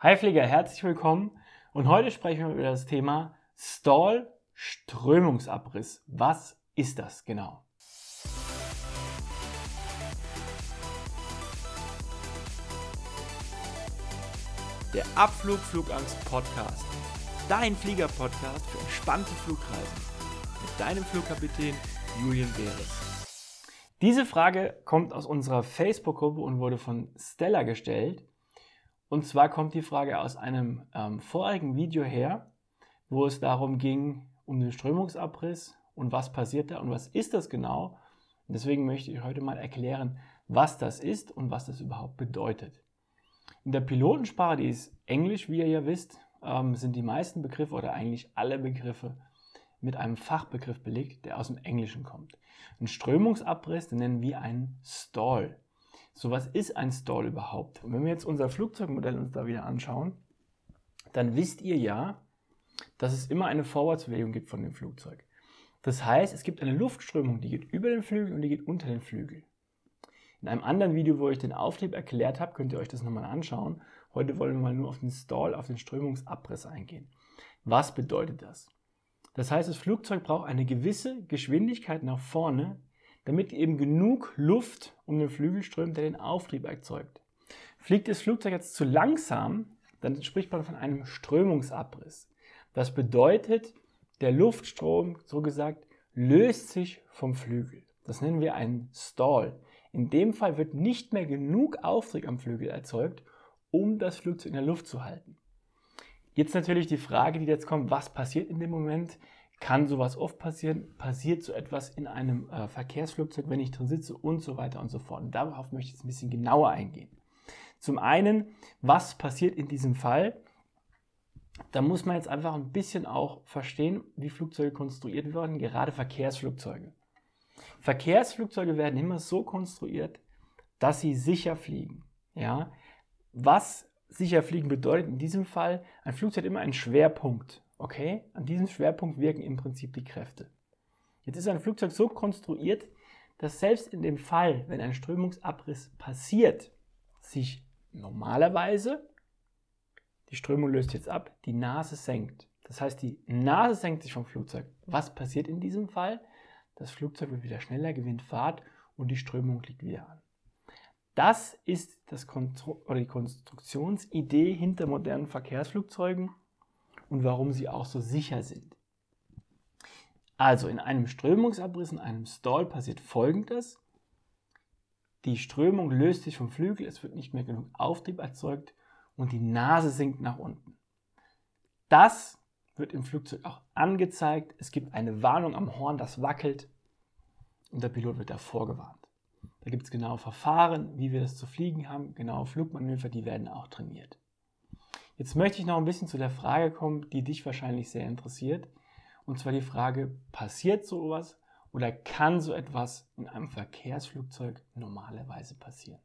Hi Flieger, herzlich willkommen und heute sprechen wir über das Thema Stall Strömungsabriss. Was ist das genau? Der Abflug Flugangst Podcast. Dein Flieger-Podcast für entspannte Flugreisen. Mit deinem Flugkapitän Julian Beres. Diese Frage kommt aus unserer Facebook-Gruppe und wurde von Stella gestellt. Und zwar kommt die Frage aus einem ähm, vorigen Video her, wo es darum ging, um den Strömungsabriss und was passiert da und was ist das genau. Und deswegen möchte ich heute mal erklären, was das ist und was das überhaupt bedeutet. In der Pilotensprache, die ist Englisch, wie ihr ja wisst, ähm, sind die meisten Begriffe oder eigentlich alle Begriffe mit einem Fachbegriff belegt, der aus dem Englischen kommt. Ein Strömungsabriss, den nennen wir einen Stall. So, was ist ein Stall überhaupt? Und wenn wir jetzt unser Flugzeugmodell uns da wieder anschauen, dann wisst ihr ja, dass es immer eine Vorwärtsbewegung gibt von dem Flugzeug. Das heißt, es gibt eine Luftströmung, die geht über den Flügel und die geht unter den Flügel. In einem anderen Video, wo ich den Auftrieb erklärt habe, könnt ihr euch das nochmal anschauen. Heute wollen wir mal nur auf den Stall, auf den Strömungsabriss eingehen. Was bedeutet das? Das heißt, das Flugzeug braucht eine gewisse Geschwindigkeit nach vorne, damit eben genug Luft um den Flügel strömt, der den Auftrieb erzeugt. Fliegt das Flugzeug jetzt zu langsam, dann spricht man von einem Strömungsabriss. Das bedeutet, der Luftstrom, so gesagt, löst sich vom Flügel. Das nennen wir einen Stall. In dem Fall wird nicht mehr genug Auftrieb am Flügel erzeugt, um das Flugzeug in der Luft zu halten. Jetzt natürlich die Frage, die jetzt kommt, was passiert in dem Moment? Kann sowas oft passieren? Passiert so etwas in einem äh, Verkehrsflugzeug, wenn ich drin sitze und so weiter und so fort? Und darauf möchte ich jetzt ein bisschen genauer eingehen. Zum einen, was passiert in diesem Fall? Da muss man jetzt einfach ein bisschen auch verstehen, wie Flugzeuge konstruiert werden, gerade Verkehrsflugzeuge. Verkehrsflugzeuge werden immer so konstruiert, dass sie sicher fliegen. Ja? Was sicher fliegen bedeutet in diesem Fall, ein Flugzeug hat immer einen Schwerpunkt. Okay, an diesem Schwerpunkt wirken im Prinzip die Kräfte. Jetzt ist ein Flugzeug so konstruiert, dass selbst in dem Fall, wenn ein Strömungsabriss passiert, sich normalerweise, die Strömung löst jetzt ab, die Nase senkt. Das heißt, die Nase senkt sich vom Flugzeug. Was passiert in diesem Fall? Das Flugzeug wird wieder schneller, gewinnt Fahrt und die Strömung liegt wieder an. Das ist das Konstru die Konstruktionsidee hinter modernen Verkehrsflugzeugen und warum sie auch so sicher sind. Also in einem Strömungsabriss, in einem Stall passiert folgendes. Die Strömung löst sich vom Flügel, es wird nicht mehr genug Auftrieb erzeugt und die Nase sinkt nach unten. Das wird im Flugzeug auch angezeigt. Es gibt eine Warnung am Horn, das wackelt und der Pilot wird davor gewarnt. Da gibt es genaue Verfahren, wie wir das zu fliegen haben, genaue Flugmanöver, die werden auch trainiert. Jetzt möchte ich noch ein bisschen zu der Frage kommen, die dich wahrscheinlich sehr interessiert. Und zwar die Frage, passiert sowas oder kann so etwas in einem Verkehrsflugzeug normalerweise passieren?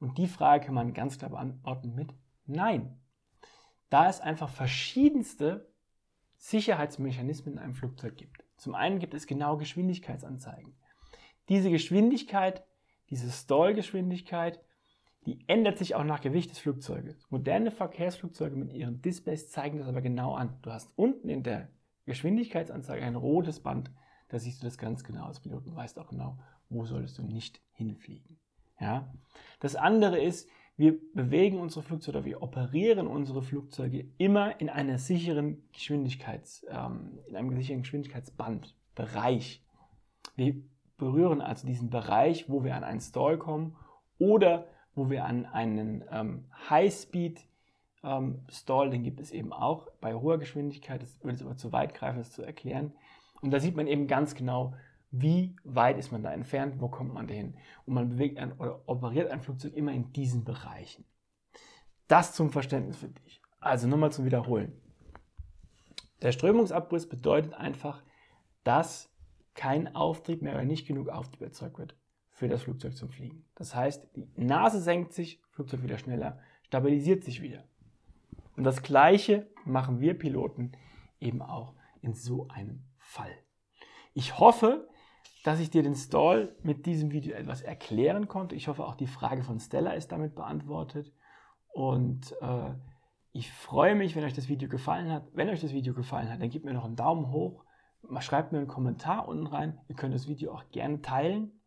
Und die Frage kann man ganz klar beantworten mit Nein. Da es einfach verschiedenste Sicherheitsmechanismen in einem Flugzeug gibt. Zum einen gibt es genau Geschwindigkeitsanzeigen. Diese Geschwindigkeit, diese Stallgeschwindigkeit, die ändert sich auch nach Gewicht des Flugzeuges. Moderne Verkehrsflugzeuge mit ihren Displays zeigen das aber genau an. Du hast unten in der Geschwindigkeitsanzeige ein rotes Band. Da siehst du das ganz genau als Pilot und weißt auch genau, wo solltest du nicht hinfliegen. Ja? Das andere ist, wir bewegen unsere Flugzeuge oder wir operieren unsere Flugzeuge immer in einer sicheren Geschwindigkeits, ähm, in einem sicheren Geschwindigkeitsbandbereich. Wir berühren also diesen Bereich, wo wir an einen Stall kommen oder wo wir an einen ähm, High-Speed ähm, Stall, den gibt es eben auch bei hoher Geschwindigkeit, das würde es aber zu weit greifen, das zu erklären. Und da sieht man eben ganz genau, wie weit ist man da entfernt, wo kommt man dahin. Und man bewegt ein, oder operiert ein Flugzeug immer in diesen Bereichen. Das zum Verständnis für dich. Also nochmal zum Wiederholen. Der Strömungsabriss bedeutet einfach, dass kein Auftrieb mehr oder nicht genug Auftrieb erzeugt wird für das Flugzeug zum Fliegen. Das heißt, die Nase senkt sich, Flugzeug wieder schneller, stabilisiert sich wieder. Und das Gleiche machen wir Piloten eben auch in so einem Fall. Ich hoffe, dass ich dir den Stall mit diesem Video etwas erklären konnte. Ich hoffe, auch die Frage von Stella ist damit beantwortet. Und äh, Ich freue mich, wenn euch das Video gefallen hat. Wenn euch das Video gefallen hat, dann gebt mir noch einen Daumen hoch. Schreibt mir einen Kommentar unten rein. Ihr könnt das Video auch gerne teilen.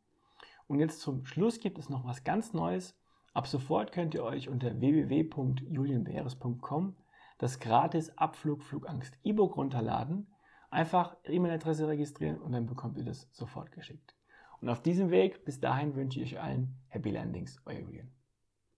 Und jetzt zum Schluss gibt es noch was ganz Neues. Ab sofort könnt ihr euch unter www.julienbeeres.com das gratis Abflug Flugangst E-Book runterladen. Einfach E-Mail-Adresse registrieren und dann bekommt ihr das sofort geschickt. Und auf diesem Weg, bis dahin wünsche ich euch allen Happy Landings, euer Julian.